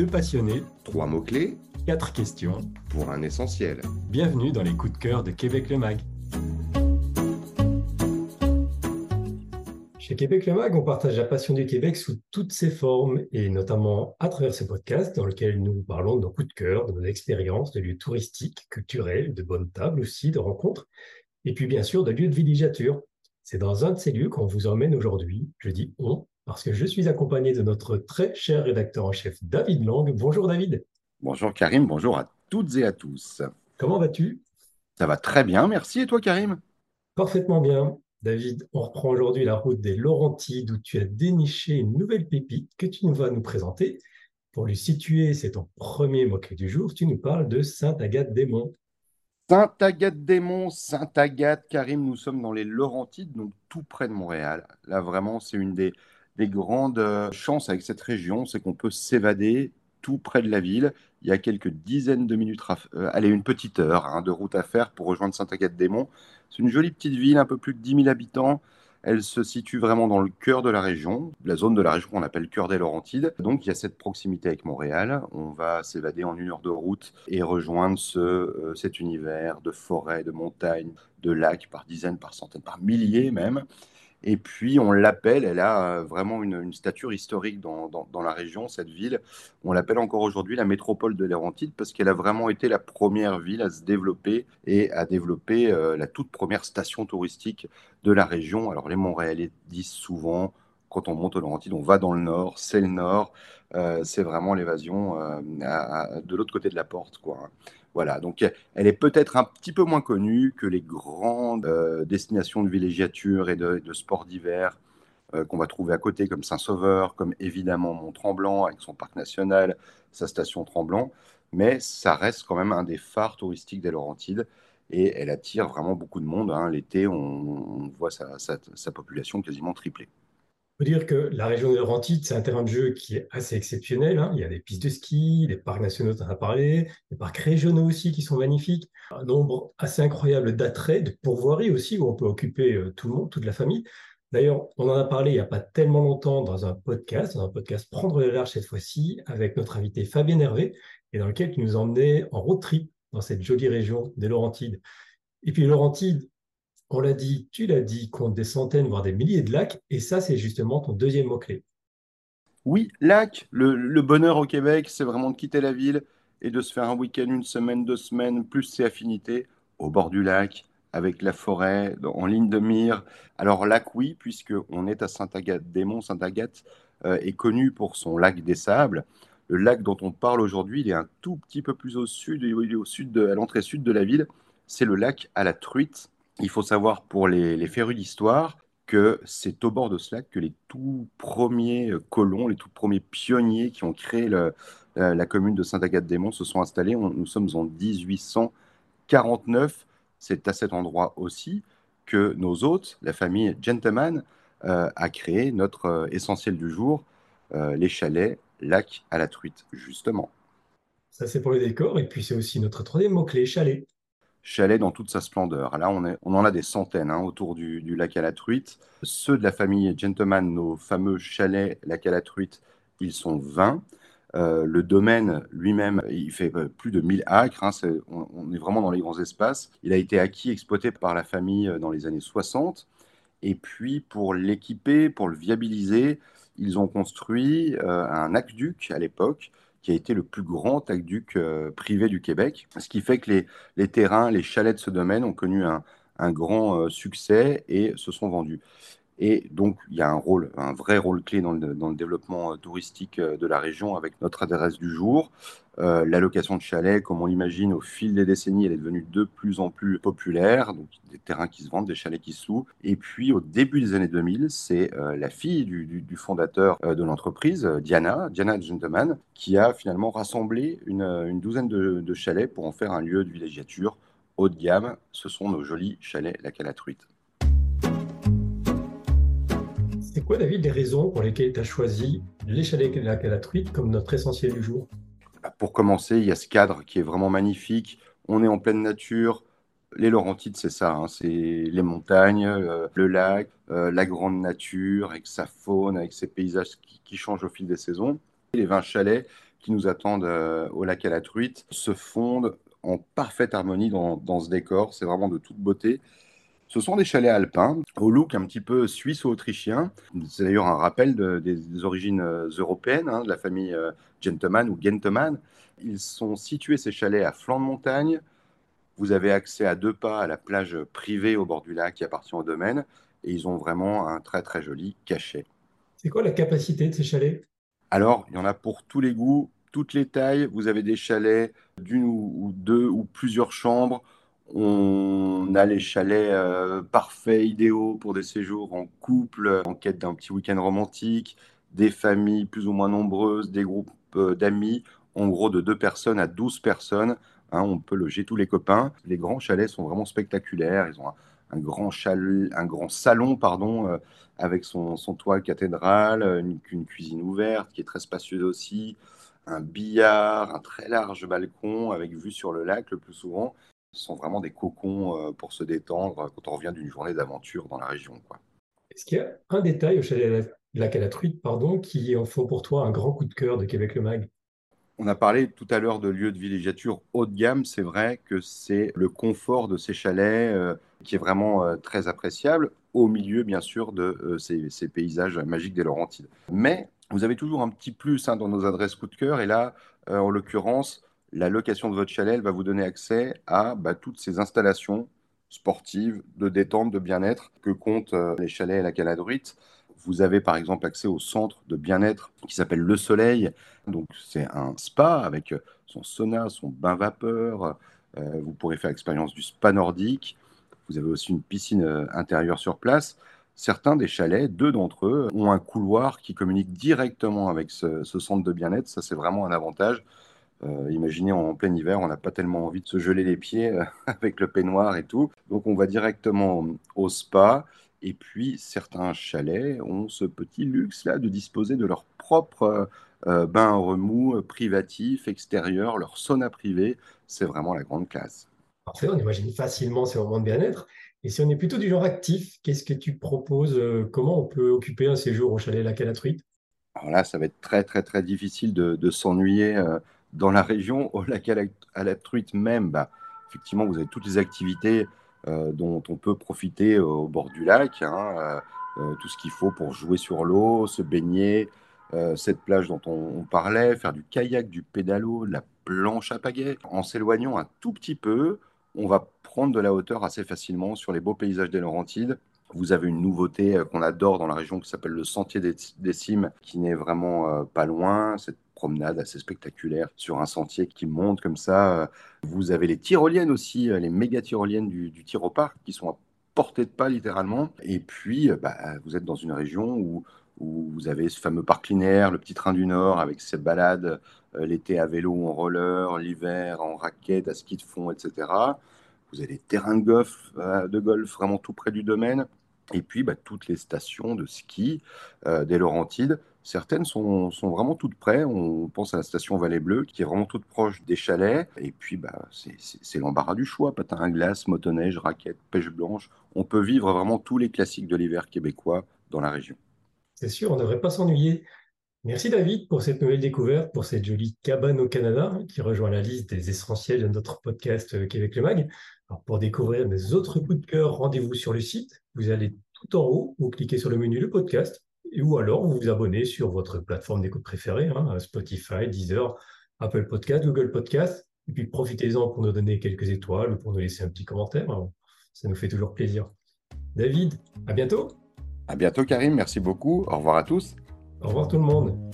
Deux passionnés, Trois mots-clés quatre questions. pour un essentiel. Bienvenue dans les coups de cœur de Québec le Mag. Chez Québec le Mag, on partage la passion du Québec sous toutes ses formes et notamment à travers ce podcast dans lequel nous parlons de nos coups de cœur, de nos expériences, de lieux touristiques, culturels, de bonnes tables aussi, de rencontres et puis bien sûr de lieux de villégiature. C'est dans un de ces lieux qu'on vous emmène aujourd'hui. Je dis on parce que je suis accompagné de notre très cher rédacteur en chef David Lang. Bonjour David, Bonjour Karim, bonjour à toutes et à tous. comment vas-tu? Ça va très bien, merci. Et toi Karim? Parfaitement bien. David, on reprend aujourd'hui la route des Laurentides où tu as déniché une nouvelle pépite que tu nous vas nous présenter. Pour lui situer, c'est ton premier mot-clé du jour. Tu nous parles de Sainte-Agathe-des-Monts. Sainte-Agathe-des-Monts, Sainte-Agathe, Karim, nous sommes dans les Laurentides, donc tout près de Montréal. Là, vraiment, c'est une des, des grandes euh, chances avec cette région, c'est qu'on peut s'évader tout près de la ville. Il y a quelques dizaines de minutes, à euh, allez, une petite heure hein, de route à faire pour rejoindre Sainte-Agathe-des-Monts. C'est une jolie petite ville, un peu plus de 10 000 habitants. Elle se situe vraiment dans le cœur de la région, la zone de la région qu'on appelle cœur des Laurentides. Donc il y a cette proximité avec Montréal. On va s'évader en une heure de route et rejoindre ce, euh, cet univers de forêts, de montagnes, de lacs par dizaines, par centaines, par milliers même. Et puis on l'appelle, elle a euh, vraiment une, stature historique dans, dans- la région, cette ville. On l'appelle encore aujourd'hui la métropole de Laurentides parce qu'elle a vraiment été la première ville à se développer et à développer euh, la toute première station touristique de la région. Alors les Montréalais disent souvent, quand on monte aux Laurentides, on va dans le nord, c'est le nord, Euh, c'est vraiment l'évasion de l'autre côté de la porte, quoi. Voilà, donc elle est peut-être un petit peu moins connue que les grandes euh, destinations de villégiature et de, sports d'hiver euh, qu'on va trouver à côté, comme Saint-Sauveur, comme évidemment Mont-Tremblant avec son parc national, sa station Tremblant, mais ça reste quand même un des phares touristiques des Laurentides et elle attire vraiment beaucoup de monde. hein. L'été, on, voit sa, sa- sa population quasiment tripler. Dire que la région des Laurentides, c'est un terrain de jeu qui est assez exceptionnel. hein. Il y a des pistes de ski, des parcs nationaux, tu en as parlé, des parcs régionaux aussi qui sont magnifiques. Un nombre assez incroyable d'attraits, de pourvoiries aussi, où on peut occuper euh, tout le monde, toute la famille. D'ailleurs, on en a parlé il n'y a pas tellement longtemps dans un podcast, dans un podcast Prendre le large cette fois-ci, avec notre invité Fabien Hervé, et dans lequel tu nous emmenais en road trip dans cette jolie région des Laurentides. Et puis Laurentides, on l'a dit, tu l'as dit, compte des centaines, voire des milliers de lacs, et ça, c'est justement ton deuxième mot-clé. Oui, lac, le, bonheur au Québec, c'est vraiment de quitter la ville et de se faire un week-end, une semaine, deux semaines, plus ses affinités, au bord du lac, avec la forêt, en ligne de mire. Alors lac, oui, puisque on est à Sainte-Agathe-des-Monts. Sainte-Agathe euh, est connu pour son lac des Sables. Le lac dont on parle aujourd'hui, il est un tout petit peu plus au sud, il est au sud de- à l'entrée sud de la ville. C'est le lac à la truite. Il faut savoir pour les, les férus d'histoire que c'est au bord de ce lac que les tout premiers euh, colons, les tout premiers pionniers qui ont créé la, commune de Sainte-Agathe-des-Monts se sont installés. Nous sommes en 1849. C'est à cet endroit aussi que nos hôtes, la famille Gentleman, euh, a créé notre euh, essentiel du jour, euh, les chalets lac à la truite, justement. Ça, c'est pour le décor, et puis c'est aussi notre troisième mot-clé, chalet. Chalet dans toute sa splendeur. Là, on, en a des centaines hein, autour du, lac à la truite. Ceux de la famille Gentleman, nos fameux chalets lac à la truite, ils sont 20. Euh, le domaine lui-même, il fait euh, plus de 1000 acres. hein, on, est vraiment dans les grands espaces. Il a été acquis, exploité par la famille euh, dans les années 60. Et puis, pour l'équiper, pour le viabiliser, ils ont construit un aqueduc à l'époque, qui a été le plus grand aqueduc euh, privé du Québec. Ce qui fait que les, terrains, les chalets de ce domaine ont connu un, un grand euh, succès et se sont vendus. Et donc, il y a un rôle, un vrai rôle clé dans le, développement euh, touristique euh, de la région avec notre adresse du jour. Euh, L'allocation de chalets, comme on l'imagine, au fil des décennies, elle est devenue de plus en plus populaire. Donc, des terrains qui se vendent, des chalets qui se louent. Et puis, au début des années 2000, c'est la fille du, fondateur de l'entreprise, Diana, Diana Gentleman, qui a finalement rassemblé une, douzaine de, de chalets pour en faire un lieu de villégiature haut de gamme. Ce sont nos jolis chalets la truite. C'est quoi, David, les raisons pour lesquelles tu as choisi lac à la truite comme notre essentiel du jour? Bah, Pour commencer, il y a ce cadre qui est vraiment magnifique. On est en pleine nature. Les Laurentides, c'est ça, hein, c'est les montagnes, euh, le lac, euh, la grande nature, avec sa faune, avec ses paysages qui, changent au fil des saisons. Les 20 chalets qui nous attendent au lac à la truite se fondent en parfaite harmonie dans, dans ce décor. C'est vraiment de toute beauté. Ce sont des chalets alpins au look un petit peu suisse-autrichien. C'est d'ailleurs un rappel des, origines euh, européennes, hein, de la famille euh, Gentleman ou Gentleman. Ils sont situés, ces chalets, à flanc de montagne. Vous avez accès à deux pas à la plage privée au bord du lac qui appartient au domaine. Et ils ont vraiment un très très joli cachet. C'est quoi la capacité de ces chalets? Alors, il y en a pour tous les goûts, toutes les tailles. Vous avez des chalets d'une ou deux ou plusieurs chambres on a les chalets euh, parfaits, idéaux pour des séjours en couple, en quête d'un petit week-end romantique, des familles plus ou moins nombreuses, des groupes euh, d'amis, en gros de deux personnes à 12 personnes. Hein, on peut loger tous les copains. Les grands chalets sont vraiment spectaculaires. Ils ont un, grand, chalet, un grand salon pardon, euh, avec son, toit cathédrale, une, une, cuisine ouverte qui est très spacieuse aussi, un billard, un très large balcon avec vue sur le lac le plus souvent sont vraiment des cocons euh, pour se détendre quand on revient d'une journée d'aventure dans la région. Est-ce qu'il y a un détail au chalet de la Calatruite pardon, qui en font pour toi un grand coup de cœur de Québec le Mag? On a parlé tout à l'heure de lieux de villégiature haut de gamme. C'est vrai que c'est le confort de ces chalets euh, qui est vraiment euh, très appréciable, au milieu, bien sûr, de ces, paysages magiques des Laurentides. Mais vous avez toujours un petit plus hein, dans nos adresses coup de cœur. Et là, en l'occurrence, la location de votre chalet va vous donner accès à bah, toutes ces installations sportives, de détente, de bien-être que comptent euh, les chalets et la caladruite. Vous avez par exemple accès au centre de bien-être qui s'appelle Le Soleil. Donc c'est un spa avec son sauna, son bain vapeur. Euh, vous pourrez faire l'expérience du spa nordique. Vous avez aussi une piscine euh, intérieure sur place. Certains des chalets, deux d'entre eux, ont un couloir qui communique directement avec ce centre de bien-être. Ça, c'est vraiment un avantage. Euh, imaginez en plein hiver, on n'a pas tellement envie de se geler les pieds euh, avec le peignoir et tout. Donc on va directement au spa. Et puis certains chalets ont ce petit luxe-là de disposer de leur propre euh, bain remous privatif, extérieur, leur sauna privé. C'est vraiment la grande classe. Parfait, on imagine facilement ces moments de bien-être. Et si on est plutôt du genre actif, qu'est-ce que tu proposes Comment on peut occuper un séjour au chalet La Calatruite Alors là, ça va être très, très, très difficile de, s'ennuyer dans la région, au lac à la, truite même, bah, effectivement, vous avez toutes les activités euh, dont on peut profiter au bord du lac, hein, euh, euh, tout ce qu'il faut pour jouer sur l'eau, se baigner, cette plage dont on, parlait, faire du kayak, du pédalo, de la planche à pagaie. En s'éloignant un tout petit peu, on va prendre de la hauteur assez facilement sur les beaux paysages des Laurentides. Vous avez une nouveauté qu'on adore dans la région qui s'appelle le Sentier des, Cimes, qui n'est vraiment pas loin. Cette promenade assez spectaculaire sur un sentier qui monte comme ça. Vous avez les tyroliennes aussi, les méga tyroliennes du, du Tyroparc qui sont à portée de pas littéralement. Et puis, bah, vous êtes dans une région où, où vous avez ce fameux parc linéaire, le petit train du Nord, avec ses balades euh, l'été à vélo en roller, l'hiver en raquette, à ski de fond, etc. Vous avez des terrains de golf, euh, de golf vraiment tout près du domaine. Et puis, bah, toutes les stations de ski euh, des Laurentides Certaines sont, vraiment toutes près. On pense à la station Vallée Bleue, qui est vraiment toute proche des chalets. Et puis, bah, c'est l'embarras du choix. Patin à glace, motoneige, raquette, pêche blanche. On peut vivre vraiment tous les classiques de l'hiver québécois dans la région. C'est sûr, on ne devrait pas s'ennuyer. Merci David pour cette nouvelle découverte, pour cette jolie cabane au Canada qui rejoint la liste des essentiels de notre podcast euh, Québec le Mag. Alors pour découvrir mes autres coups de cœur, rendez-vous sur le site. Vous allez tout en haut, vous cliquez sur le menu Le podcast ou alors vous vous abonnez sur votre plateforme d'écoute préférée, hein, Spotify, Deezer, Apple Podcast, Google Podcast, et puis profitez-en pour nous donner quelques étoiles ou pour nous laisser un petit commentaire. Ça nous fait toujours plaisir. David, à bientôt. À bientôt Karim, merci beaucoup. Au revoir à tous. Au revoir tout le monde.